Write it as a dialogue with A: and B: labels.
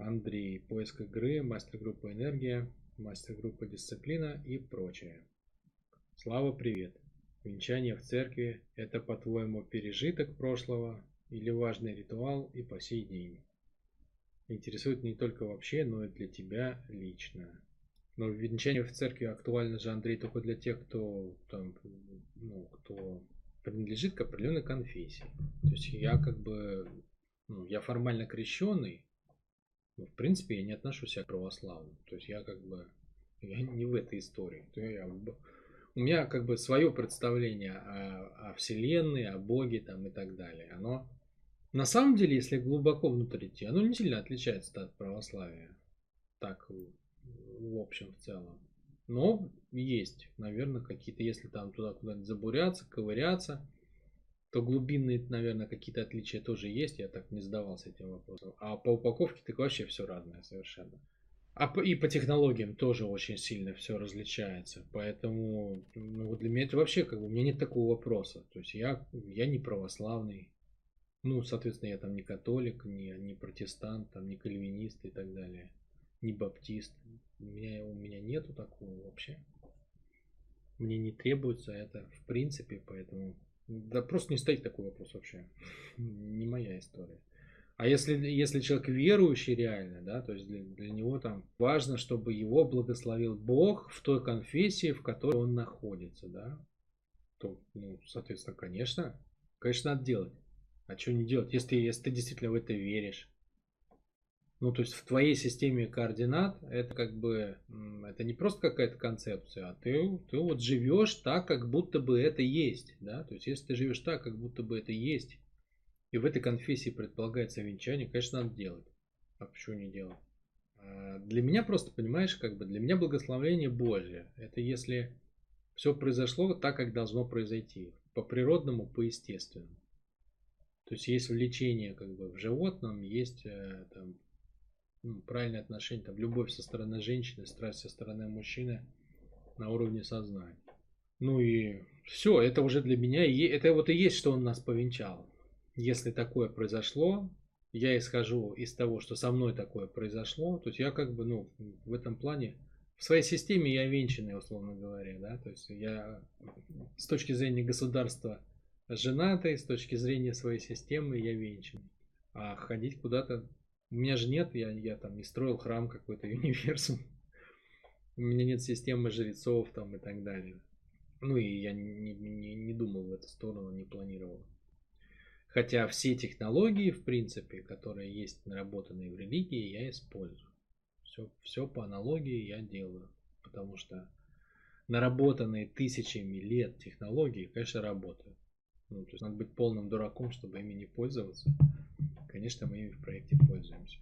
A: Андрей. Поиск игры, мастер-группа энергия, мастер-группа дисциплина и прочее. Слава, привет. Венчание в церкви – это, по-твоему, пережиток прошлого или важный ритуал и по сей день? Интересует не только вообще, но и для тебя лично. Но венчание в церкви актуально же, Андрей, только для тех, кто там, ну, кто принадлежит к определенной конфессии. То есть я как бы, ну, я формально крещенный, в принципе я не отношусь к православным. То есть я как бы, я не в этой истории. То я, у меня как бы свое представление о, о Вселенной, о Боге там и так далее. Оно на самом деле, если глубоко внутрь идти, оно не сильно отличается от православия. Так, в общем, в целом. Но есть, наверное, какие-то, если там туда куда-нибудь забуряться, ковыряться, то глубинные, наверное, какие-то отличия тоже есть. Я так не задавался этим вопросом. А по упаковке так вообще все разное совершенно. А и по технологиям тоже очень сильно все различается. Поэтому ну, для меня это вообще как бы у меня нет такого вопроса. То есть я, я не православный. Ну, соответственно, я там не католик, не, не протестант, там, не кальвинист и так далее не баптист. У меня, у меня нету такого вообще. Мне не требуется это в принципе, поэтому да просто не стоит такой вопрос вообще. Не моя история. А если, если человек верующий реально, да, то есть для, для него там важно, чтобы его благословил Бог в той конфессии, в которой он находится, да, то, ну, соответственно, конечно, конечно, надо делать. А что не делать, если, если ты действительно в это веришь? Ну, то есть в твоей системе координат это как бы, это не просто какая-то концепция, а ты, ты вот живешь так, как будто бы это есть, да, то есть если ты живешь так, как будто бы это есть, и в этой конфессии предполагается венчание, конечно, надо делать. А почему не делать? А для меня просто, понимаешь, как бы для меня благословение Божье, это если все произошло так, как должно произойти, по природному, по естественному. То есть есть влечение как бы в животном, есть э, там, ну, правильное отношение, там, любовь со стороны женщины, страсть со стороны мужчины на уровне сознания. Ну и все, это уже для меня, это вот и есть, что он нас повенчал. Если такое произошло, я исхожу из того, что со мной такое произошло, то есть я как бы, ну, в этом плане, в своей системе я венчанный, условно говоря, да, то есть я с точки зрения государства женатый, с точки зрения своей системы я венчанный. А ходить куда-то у меня же нет, я, я там не строил храм какой-то, универсум. У меня нет системы жрецов там и так далее. Ну и я не, не, не думал в эту сторону, не планировал. Хотя все технологии, в принципе, которые есть наработанные в религии, я использую. Все, все по аналогии я делаю. Потому что наработанные тысячами лет технологии, конечно, работают. Ну, то есть надо быть полным дураком, чтобы ими не пользоваться. Конечно, мы ими в проекте пользуемся.